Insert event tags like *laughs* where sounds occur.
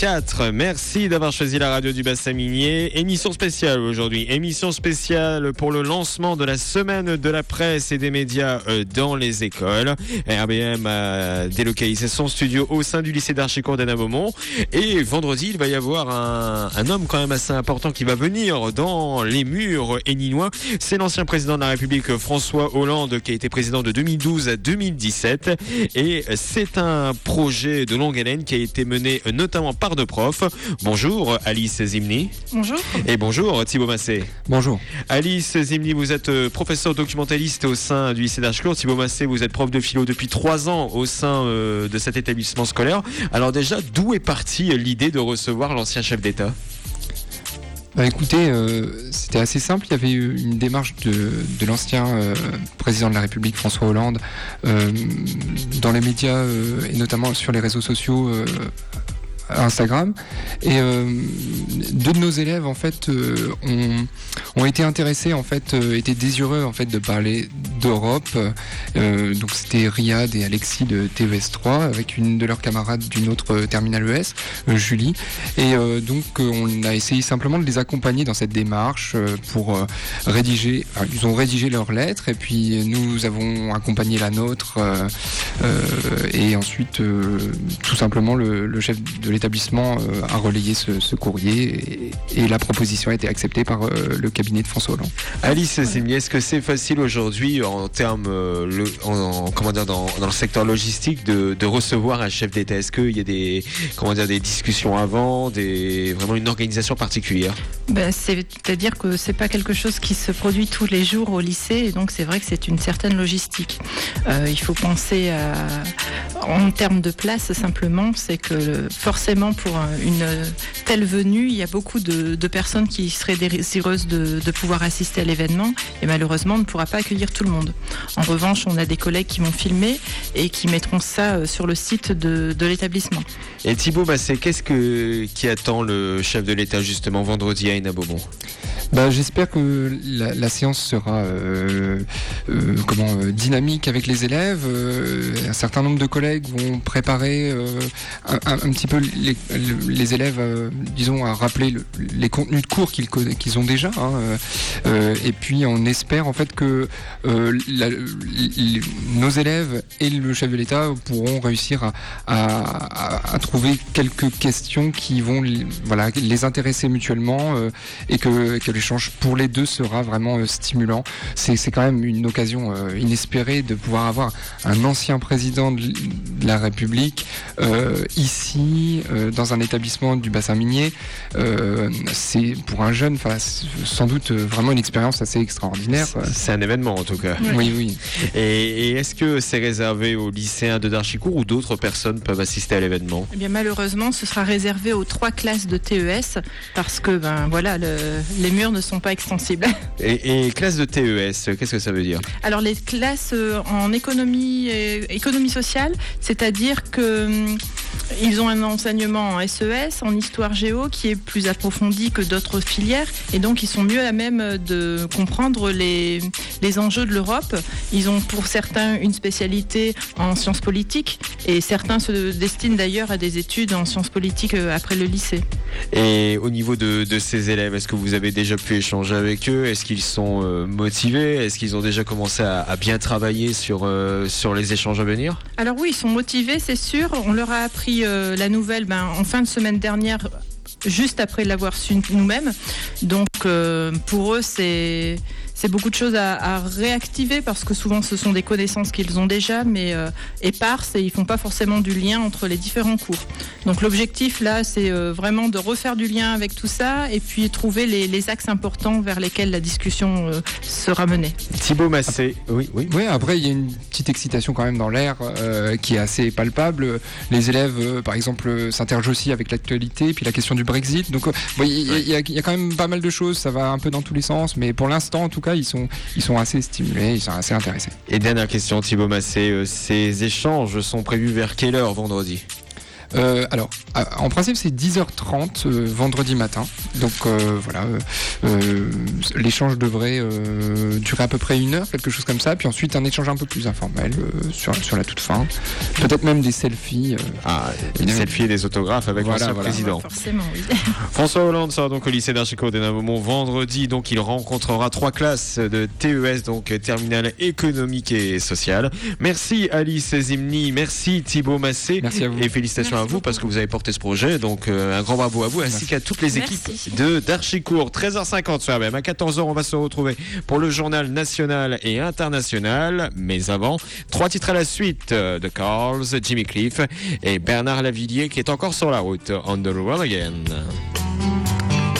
4. Merci d'avoir choisi la radio du bassin minier. Émission spéciale aujourd'hui. Émission spéciale pour le lancement de la semaine de la presse et des médias euh, dans les écoles. RBM a délocalisé son studio au sein du lycée d'Archicourt d'Anna Beaumont. Et vendredi, il va y avoir un, homme quand même assez important qui va venir dans les murs éninois. C'est l'ancien président de la République François Hollande qui a été président de 2012 à 2017. Et c'est un projet de longue haleine qui a été mené notamment par de profs. Bonjour Alice Zimni. Bonjour. Et bonjour Thibaut Massé. Bonjour. Alice Zimni, vous êtes professeur documentaliste au sein du lycée d'Archicourt. Thibaut Massé, vous êtes prof de philo depuis trois ans au sein euh, de cet établissement scolaire. Alors déjà, d'où est partie l'idée de recevoir l'ancien chef d'État? Bah écoutez, euh, c'était assez simple. Il y avait eu une démarche de, de l'ancien euh, président de la République, François Hollande, euh, dans les médias euh, et notamment sur les réseaux sociaux euh, Instagram. Et euh, deux de nos élèves, en fait, euh, ont, ont, été intéressés, en fait, euh, étaient désireux, en fait, de parler d'Europe. Euh, donc, c'était Riyad et Alexis de TES 3, avec une de leurs camarades d'une autre terminale ES, euh, Julie. Et euh, donc, on a essayé simplement de les accompagner dans cette démarche pour rédiger. Ils ont rédigé leurs lettres, et puis nous avons accompagné la nôtre. et ensuite, tout simplement, le, chef de l'établissement euh, a relayé ce, courrier et, la proposition a été acceptée par euh, le cabinet de François Hollande. Alice Zimni, est-ce que c'est facile aujourd'hui en termes, euh, comment dire, dans, le secteur logistique de, recevoir un chef d'État Est-ce qu'il y a des, comment dire, des discussions avant, des, vraiment une organisation particulière? Ben, C'est-à-dire que c'est pas quelque chose qui se produit tous les jours au lycée et donc c'est vrai que c'est une certaine logistique. Euh, il faut penser en termes de place simplement, c'est que forcément pour une telle venue, il y a beaucoup de, de personnes qui seraient désireuses de, de pouvoir assister à l'événement et malheureusement on ne pourra pas accueillir tout le monde. En revanche, on a des collègues qui vont filmer et qui mettront ça sur le site de, de l'établissement. Et Thibaut Massé, qu'est-ce que, qui attend le chef de l'État justement vendredi à Hénin-Beaumont bah, J'espère que la, la, séance sera euh, euh, comment, euh, dynamique avec les élèves. Euh, un certain nombre de collègues vont préparer euh, un, un, un, petit peu les, les élèves, disons, à rappeler le, les contenus de cours qu'ils qu ont déjà. Hein, et puis on espère en fait que les, nos élèves et le chef de l'État pourront réussir à, trouver quelques questions qui vont voilà, les intéresser mutuellement et que, que l'échange pour les deux sera vraiment euh, stimulant. C'est quand même une occasion euh, inespérée de pouvoir avoir un ancien président de, la République euh, ici, euh, dans un établissement du bassin minier. Euh, c'est pour un jeune, sans doute vraiment une expérience assez extraordinaire. C'est un événement en tout cas. Oui, oui. Et, et est-ce que c'est réservé aux lycéens de Darchicourt ou d'autres personnes peuvent assister à l'événement? Eh bien malheureusement, ce sera réservé aux trois classes de TES parce que ben voilà, le, les murs ne sont pas extensibles. *laughs* Et, et classe de TES, qu'est-ce que ça veut dire? Alors les classes euh, en économie, euh, économie sociale, c'est-à-dire que hum, ils ont un enseignement en SES, en histoire géo, qui est plus approfondi que d'autres filières, et donc ils sont mieux à même de comprendre les, les enjeux de l'Europe. Ils ont pour certains une spécialité en sciences politiques, et certains se destinent d'ailleurs à des études en sciences politiques euh, après le lycée. Et au niveau de, de ces élèves, est-ce que vous avez déjà pu échanger avec eux? Est-ce qu'ils sont euh, motivés? Est-ce qu'ils ont déjà commencé à, à bien travailler sur, euh, sur les échanges à venir? Alors oui, ils sont motivés, c'est sûr. On leur a appris euh, la nouvelle ben, en fin de semaine dernière juste après l'avoir su nous-mêmes. Donc euh, pour eux, c'est c'est beaucoup de choses à, à, réactiver parce que souvent ce sont des connaissances qu'ils ont déjà mais euh, éparses et ils font pas forcément du lien entre les différents cours. Donc l'objectif là c'est euh, vraiment de refaire du lien avec tout ça et puis trouver les, les axes importants vers lesquels la discussion euh, sera menée. Thibaut Massé, oui, oui. Oui, après il y a une petite excitation quand même dans l'air euh, qui est assez palpable. Les élèves euh, par exemple s'interrogent aussi avec l'actualité puis la question du Brexit. Donc il y, y, y, a quand même pas mal de choses, ça va un peu dans tous les sens mais pour l'instant en tout cas ils sont, ils sont assez stimulés, ils sont assez intéressés. Et dernière question, Thibaut Massé, euh, ces échanges sont prévus vers quelle heure vendredi? Euh, alors, en principe, c'est 10h30 euh, vendredi matin. Donc euh, voilà, l'échange devrait durer à peu près une heure, quelque chose comme ça. Puis ensuite, un échange un peu plus informel sur, sur la toute fin. Peut-être même des selfies. ah, des selfies et des autographes avec le président. forcément, oui. *laughs* François Hollande sera donc au lycée d'Archico de Namomont vendredi. Donc il rencontrera trois classes de TES, donc terminale économique et sociale. Merci Alice Zimni, merci Thibaut Massé. Merci à vous. Et félicitations à vous parce que vous avez porté ce projet. Donc euh, un grand bravo à vous ainsi qu'à toutes les équipes de d'Archicourt. 13h50 sur même À 14h, on va se retrouver pour le journal national et international. Mais avant, trois titres à la suite euh, de Carls, Jimmy Cliff et Bernard Lavillier qui est encore sur la route. On the road again.